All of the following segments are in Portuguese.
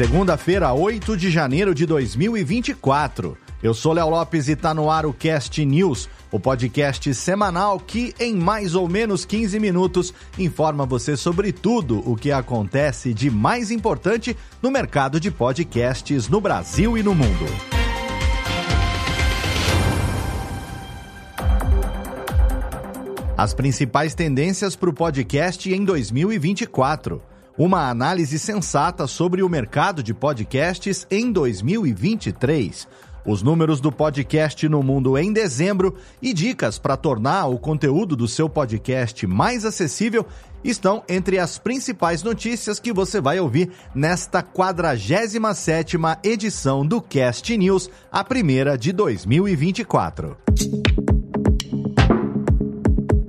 Segunda-feira, 8 de janeiro de 2024. Eu sou Léo Lopes e tá no ar o Cast News, o podcast semanal que, em mais ou menos 15 minutos, informa você sobre tudo o que acontece de mais importante no mercado de podcasts no Brasil e no mundo. As principais tendências para o podcast em 2024 uma análise sensata sobre o mercado de podcasts em 2023, os números do podcast no mundo em dezembro e dicas para tornar o conteúdo do seu podcast mais acessível estão entre as principais notícias que você vai ouvir nesta 47ª edição do Cast News, a primeira de 2024.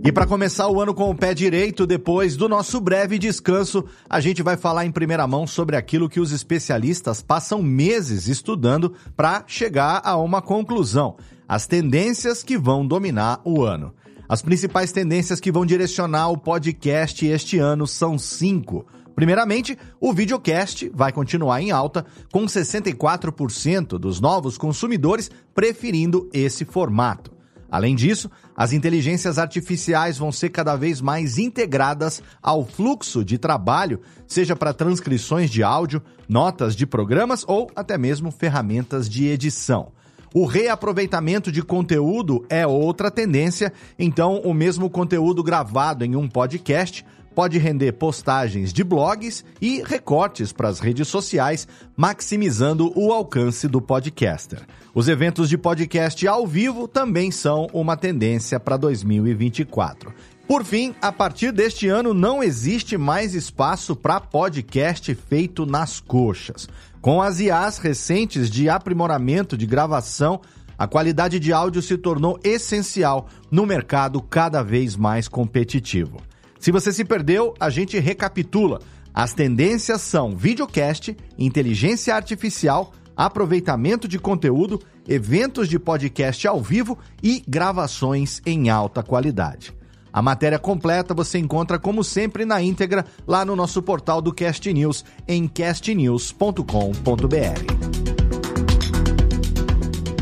E para começar o ano com o pé direito, depois do nosso breve descanso, a gente vai falar em primeira mão sobre aquilo que os especialistas passam meses estudando para chegar a uma conclusão: as tendências que vão dominar o ano. As principais tendências que vão direcionar o podcast este ano são cinco. Primeiramente, o videocast vai continuar em alta, com 64% dos novos consumidores preferindo esse formato. Além disso, as inteligências artificiais vão ser cada vez mais integradas ao fluxo de trabalho, seja para transcrições de áudio, notas de programas ou até mesmo ferramentas de edição. O reaproveitamento de conteúdo é outra tendência, então o mesmo conteúdo gravado em um podcast pode render postagens de blogs e recortes para as redes sociais, maximizando o alcance do podcaster. Os eventos de podcast ao vivo também são uma tendência para 2024. Por fim, a partir deste ano não existe mais espaço para podcast feito nas coxas. Com as IAs recentes de aprimoramento de gravação, a qualidade de áudio se tornou essencial no mercado cada vez mais competitivo. Se você se perdeu, a gente recapitula. As tendências são videocast, inteligência artificial, aproveitamento de conteúdo, eventos de podcast ao vivo e gravações em alta qualidade. A matéria completa você encontra, como sempre, na íntegra lá no nosso portal do Cast News, em castnews.com.br.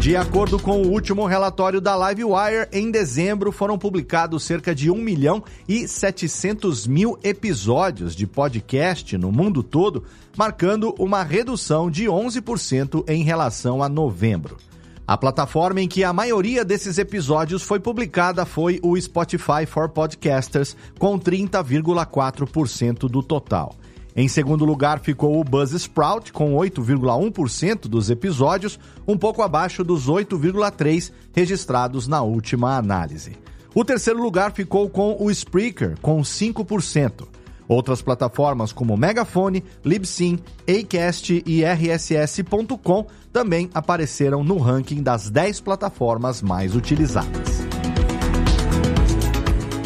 De acordo com o último relatório da Livewire, em dezembro foram publicados cerca de 1 milhão e 700 mil episódios de podcast no mundo todo, marcando uma redução de 11% em relação a novembro. A plataforma em que a maioria desses episódios foi publicada foi o Spotify for Podcasters, com 30,4% do total. Em segundo lugar ficou o Buzzsprout, com 8,1% dos episódios, um pouco abaixo dos 8,3% registrados na última análise. O terceiro lugar ficou com o Spreaker, com 5%. Outras plataformas como Megafone, Libsyn, Acast e RSS.com também apareceram no ranking das 10 plataformas mais utilizadas.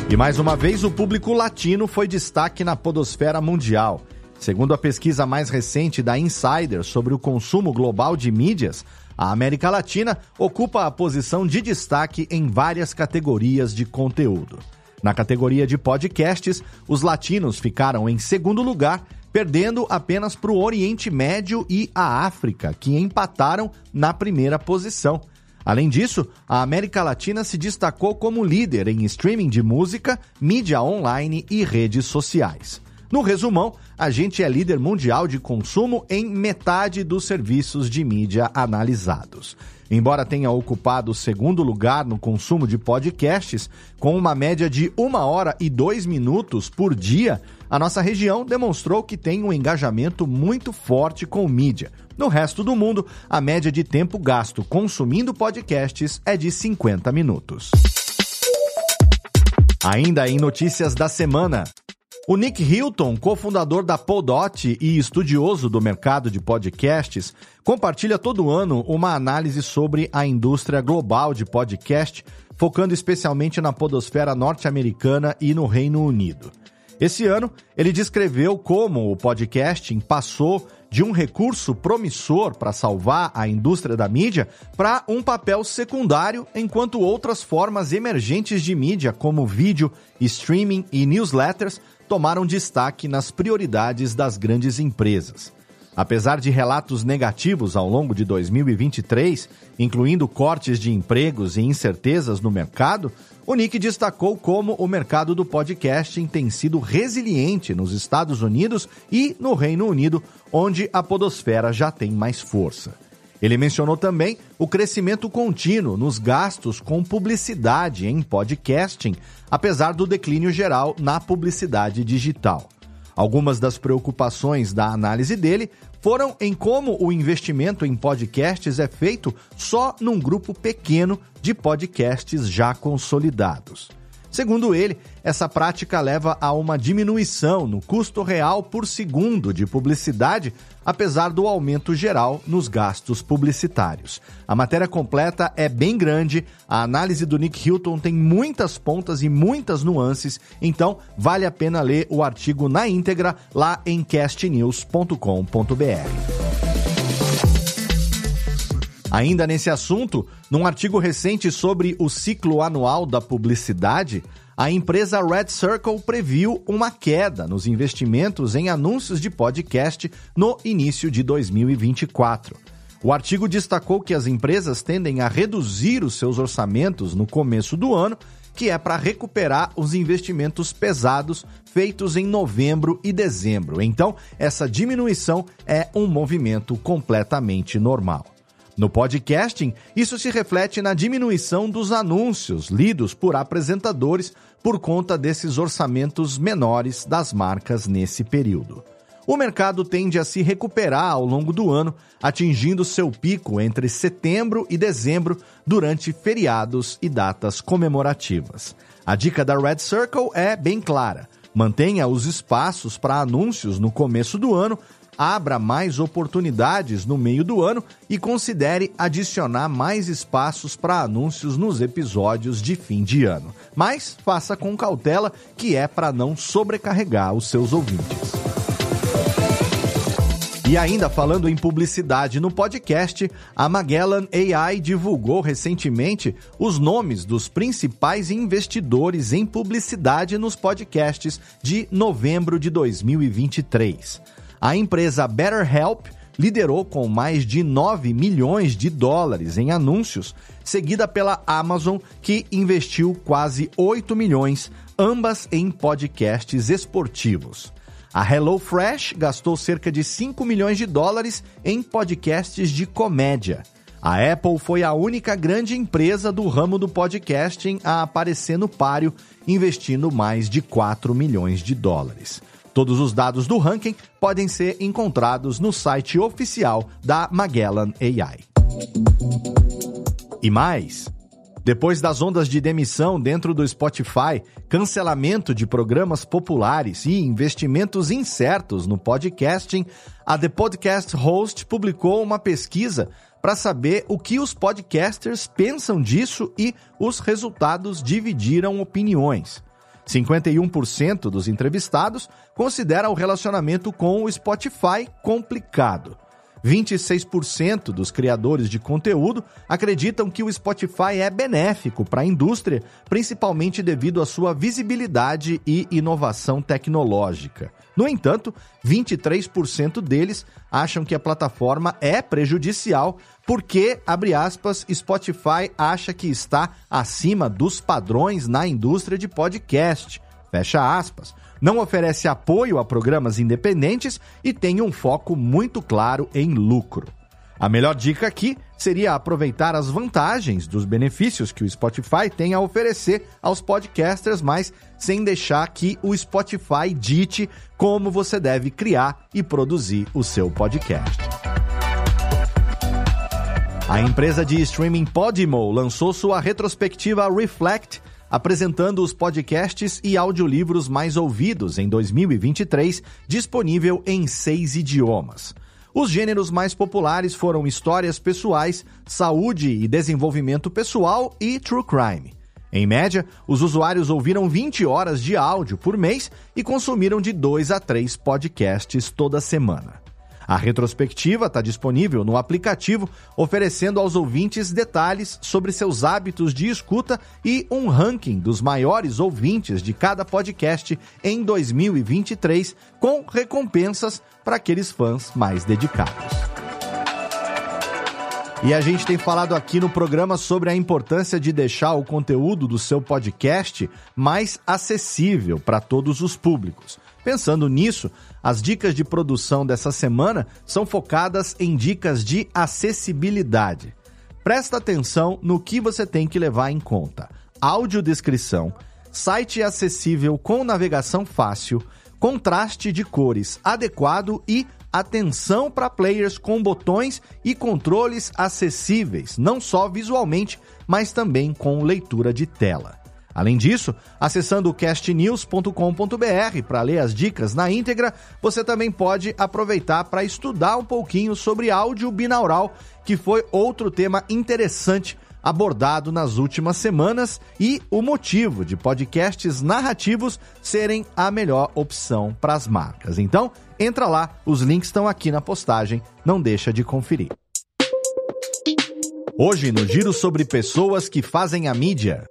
E mais uma vez, o público latino foi destaque na podosfera mundial. Segundo a pesquisa mais recente da Insider sobre o consumo global de mídias, a América Latina ocupa a posição de destaque em várias categorias de conteúdo. Na categoria de podcasts, os latinos ficaram em segundo lugar, perdendo apenas para o Oriente Médio e a África, que empataram na primeira posição. Além disso, a América Latina se destacou como líder em streaming de música, mídia online e redes sociais. No resumão, a gente é líder mundial de consumo em metade dos serviços de mídia analisados. Embora tenha ocupado o segundo lugar no consumo de podcasts, com uma média de uma hora e dois minutos por dia, a nossa região demonstrou que tem um engajamento muito forte com mídia. No resto do mundo, a média de tempo gasto consumindo podcasts é de 50 minutos. Ainda em notícias da semana. O Nick Hilton, cofundador da Podot e estudioso do mercado de podcasts, compartilha todo ano uma análise sobre a indústria global de podcast, focando especialmente na podosfera norte-americana e no Reino Unido. Esse ano, ele descreveu como o podcasting passou de um recurso promissor para salvar a indústria da mídia para um papel secundário, enquanto outras formas emergentes de mídia, como vídeo, streaming e newsletters, tomaram destaque nas prioridades das grandes empresas. Apesar de relatos negativos ao longo de 2023, incluindo cortes de empregos e incertezas no mercado, o Nick destacou como o mercado do podcasting tem sido resiliente nos Estados Unidos e no Reino Unido, onde a podosfera já tem mais força. Ele mencionou também o crescimento contínuo nos gastos com publicidade em podcasting, apesar do declínio geral na publicidade digital. Algumas das preocupações da análise dele foram em como o investimento em podcasts é feito só num grupo pequeno de podcasts já consolidados. Segundo ele, essa prática leva a uma diminuição no custo real por segundo de publicidade, apesar do aumento geral nos gastos publicitários. A matéria completa é bem grande, a análise do Nick Hilton tem muitas pontas e muitas nuances, então vale a pena ler o artigo na íntegra lá em castnews.com.br. Ainda nesse assunto, num artigo recente sobre o ciclo anual da publicidade, a empresa Red Circle previu uma queda nos investimentos em anúncios de podcast no início de 2024. O artigo destacou que as empresas tendem a reduzir os seus orçamentos no começo do ano, que é para recuperar os investimentos pesados feitos em novembro e dezembro. Então, essa diminuição é um movimento completamente normal. No podcasting, isso se reflete na diminuição dos anúncios lidos por apresentadores por conta desses orçamentos menores das marcas nesse período. O mercado tende a se recuperar ao longo do ano, atingindo seu pico entre setembro e dezembro durante feriados e datas comemorativas. A dica da Red Circle é bem clara: mantenha os espaços para anúncios no começo do ano abra mais oportunidades no meio do ano e considere adicionar mais espaços para anúncios nos episódios de fim de ano. Mas faça com cautela, que é para não sobrecarregar os seus ouvintes. E ainda falando em publicidade no podcast, a Magellan AI divulgou recentemente os nomes dos principais investidores em publicidade nos podcasts de novembro de 2023. A empresa BetterHelp liderou com mais de 9 milhões de dólares em anúncios, seguida pela Amazon, que investiu quase 8 milhões, ambas em podcasts esportivos. A HelloFresh gastou cerca de 5 milhões de dólares em podcasts de comédia. A Apple foi a única grande empresa do ramo do podcasting a aparecer no páreo, investindo mais de 4 milhões de dólares. Todos os dados do ranking podem ser encontrados no site oficial da Magellan AI. E mais, depois das ondas de demissão dentro do Spotify, cancelamento de programas populares e investimentos incertos no podcasting, a The Podcast Host publicou uma pesquisa para saber o que os podcasters pensam disso e os resultados dividiram opiniões. 51% dos entrevistados considera o relacionamento com o Spotify complicado. 26% dos criadores de conteúdo acreditam que o Spotify é benéfico para a indústria, principalmente devido à sua visibilidade e inovação tecnológica. No entanto, 23% deles acham que a plataforma é prejudicial porque, abre aspas, Spotify acha que está acima dos padrões na indústria de podcast. Fecha aspas não oferece apoio a programas independentes e tem um foco muito claro em lucro. A melhor dica aqui seria aproveitar as vantagens dos benefícios que o Spotify tem a oferecer aos podcasters, mas sem deixar que o Spotify dite como você deve criar e produzir o seu podcast. A empresa de streaming Podimo lançou sua retrospectiva Reflect apresentando os podcasts e audiolivros mais ouvidos em 2023, disponível em seis idiomas. Os gêneros mais populares foram histórias pessoais, saúde e desenvolvimento pessoal e true crime. Em média, os usuários ouviram 20 horas de áudio por mês e consumiram de 2 a 3 podcasts toda semana. A retrospectiva está disponível no aplicativo, oferecendo aos ouvintes detalhes sobre seus hábitos de escuta e um ranking dos maiores ouvintes de cada podcast em 2023, com recompensas para aqueles fãs mais dedicados. E a gente tem falado aqui no programa sobre a importância de deixar o conteúdo do seu podcast mais acessível para todos os públicos. Pensando nisso, as dicas de produção dessa semana são focadas em dicas de acessibilidade. Presta atenção no que você tem que levar em conta: audiodescrição, site acessível com navegação fácil, contraste de cores adequado e atenção para players com botões e controles acessíveis, não só visualmente, mas também com leitura de tela. Além disso, acessando castnews.com.br para ler as dicas na íntegra, você também pode aproveitar para estudar um pouquinho sobre áudio binaural, que foi outro tema interessante abordado nas últimas semanas e o motivo de podcasts narrativos serem a melhor opção para as marcas. Então, entra lá, os links estão aqui na postagem, não deixa de conferir. Hoje no giro sobre pessoas que fazem a mídia.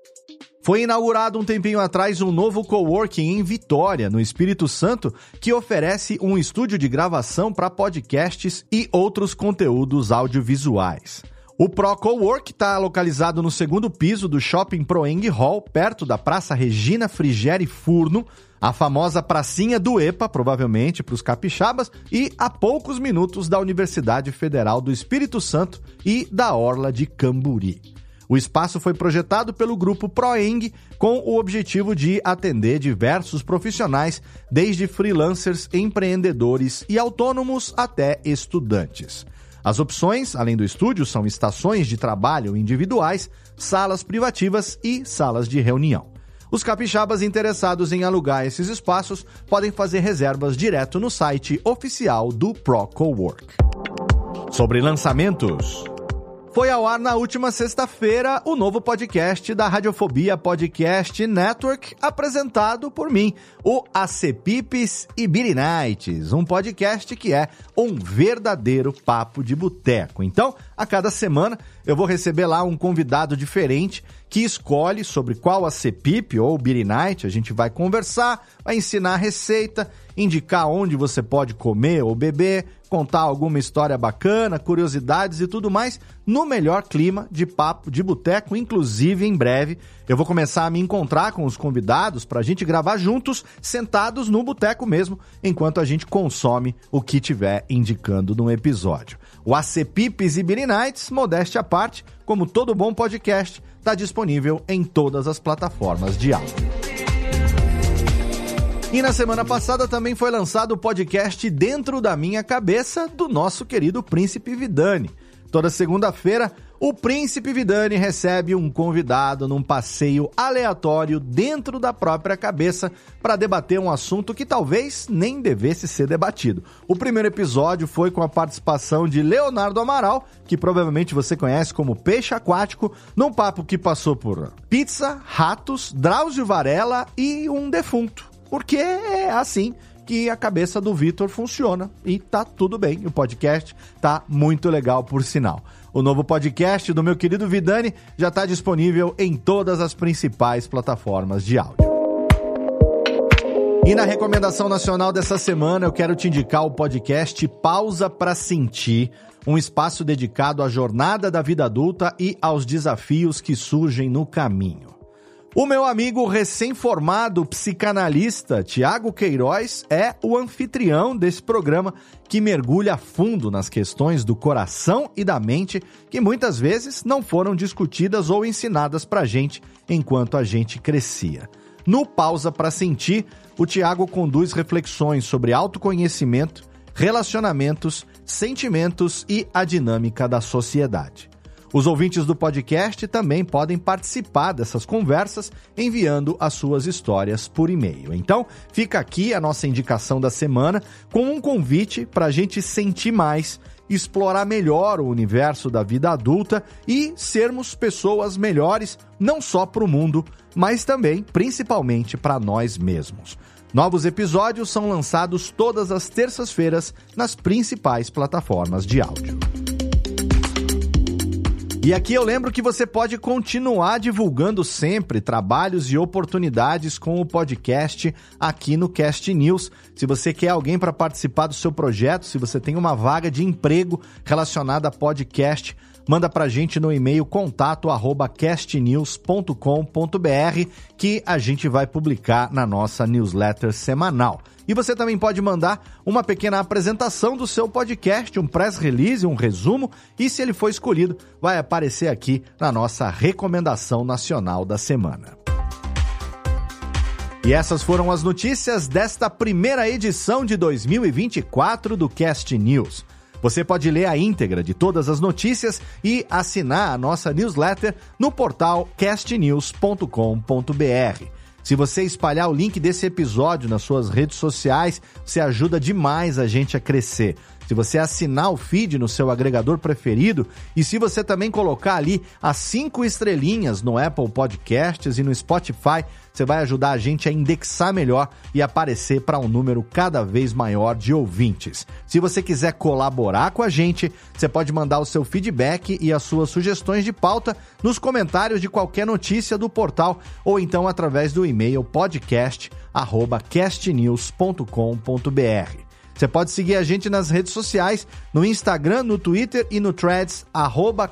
Foi inaugurado um tempinho atrás um novo coworking em Vitória, no Espírito Santo, que oferece um estúdio de gravação para podcasts e outros conteúdos audiovisuais. O Pro Cowork está localizado no segundo piso do Shopping Proeng Hall, perto da Praça Regina Frigeri Furno, a famosa pracinha do EPA, provavelmente para os capixabas, e a poucos minutos da Universidade Federal do Espírito Santo e da Orla de Camburi. O espaço foi projetado pelo grupo Proeng com o objetivo de atender diversos profissionais, desde freelancers, empreendedores e autônomos até estudantes. As opções, além do estúdio, são estações de trabalho individuais, salas privativas e salas de reunião. Os capixabas interessados em alugar esses espaços podem fazer reservas direto no site oficial do Pro Cowork. Sobre lançamentos. Foi ao ar na última sexta-feira o novo podcast da Radiofobia Podcast Network, apresentado por mim, o Acepipes e Nights, um podcast que é um verdadeiro papo de boteco. Então, a cada semana eu vou receber lá um convidado diferente que escolhe sobre qual Acepip ou Billy Night a gente vai conversar, vai ensinar a receita, indicar onde você pode comer ou beber, contar alguma história bacana, curiosidades e tudo mais, no melhor clima de papo de boteco. Inclusive, em breve, eu vou começar a me encontrar com os convidados para a gente gravar juntos, sentados no boteco mesmo, enquanto a gente consome o que tiver indicando no episódio. O ACPIPs e Billy Nights, modéstia parte, como todo bom podcast, está disponível em todas as plataformas de áudio. E na semana passada também foi lançado o podcast Dentro da Minha Cabeça do nosso querido Príncipe Vidani. Toda segunda-feira, o Príncipe Vidani recebe um convidado num passeio aleatório dentro da própria cabeça para debater um assunto que talvez nem devesse ser debatido. O primeiro episódio foi com a participação de Leonardo Amaral, que provavelmente você conhece como Peixe Aquático, num papo que passou por pizza, ratos, Drauzio Varela e um defunto porque é assim que a cabeça do Vitor funciona e tá tudo bem. O podcast tá muito legal, por sinal. O novo podcast do meu querido Vidani já está disponível em todas as principais plataformas de áudio. E na recomendação nacional dessa semana, eu quero te indicar o podcast Pausa para Sentir, um espaço dedicado à jornada da vida adulta e aos desafios que surgem no caminho. O meu amigo recém-formado psicanalista Tiago Queiroz é o anfitrião desse programa que mergulha fundo nas questões do coração e da mente que muitas vezes não foram discutidas ou ensinadas pra gente enquanto a gente crescia. No Pausa para Sentir, o Tiago conduz reflexões sobre autoconhecimento, relacionamentos, sentimentos e a dinâmica da sociedade. Os ouvintes do podcast também podem participar dessas conversas enviando as suas histórias por e-mail. Então, fica aqui a nossa indicação da semana com um convite para a gente sentir mais, explorar melhor o universo da vida adulta e sermos pessoas melhores, não só para o mundo, mas também, principalmente, para nós mesmos. Novos episódios são lançados todas as terças-feiras nas principais plataformas de áudio. E aqui eu lembro que você pode continuar divulgando sempre trabalhos e oportunidades com o podcast aqui no Cast News. Se você quer alguém para participar do seu projeto, se você tem uma vaga de emprego relacionada a podcast, manda pra gente no e-mail contato@castnews.com.br que a gente vai publicar na nossa newsletter semanal. E você também pode mandar uma pequena apresentação do seu podcast, um press release, um resumo, e se ele for escolhido, vai aparecer aqui na nossa recomendação nacional da semana. E essas foram as notícias desta primeira edição de 2024 do Cast News. Você pode ler a íntegra de todas as notícias e assinar a nossa newsletter no portal castnews.com.br. Se você espalhar o link desse episódio nas suas redes sociais, você ajuda demais a gente a crescer. Se você assinar o feed no seu agregador preferido e se você também colocar ali as cinco estrelinhas no Apple Podcasts e no Spotify, você vai ajudar a gente a indexar melhor e aparecer para um número cada vez maior de ouvintes. Se você quiser colaborar com a gente, você pode mandar o seu feedback e as suas sugestões de pauta nos comentários de qualquer notícia do portal ou então através do e-mail podcast@castnews.com.br. Você pode seguir a gente nas redes sociais, no Instagram, no Twitter e no Threads,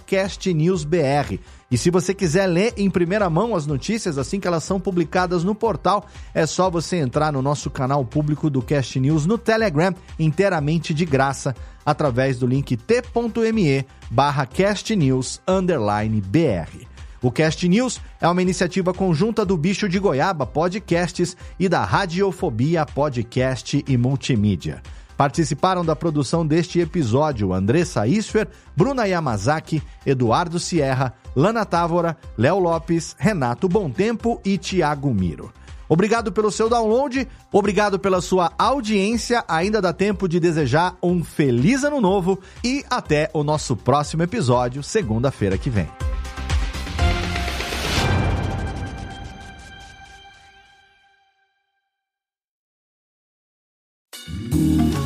castnewsbr. E se você quiser ler em primeira mão as notícias assim que elas são publicadas no portal, é só você entrar no nosso canal público do Cast News no Telegram, inteiramente de graça, através do link t.me barra castnews_br. O Cast News é uma iniciativa conjunta do Bicho de Goiaba Podcasts e da Radiofobia Podcast e Multimídia. Participaram da produção deste episódio Andressa Isfer, Bruna Yamazaki, Eduardo Sierra, Lana Távora, Léo Lopes, Renato Tempo e Tiago Miro. Obrigado pelo seu download, obrigado pela sua audiência. Ainda dá tempo de desejar um feliz ano novo e até o nosso próximo episódio, segunda-feira que vem.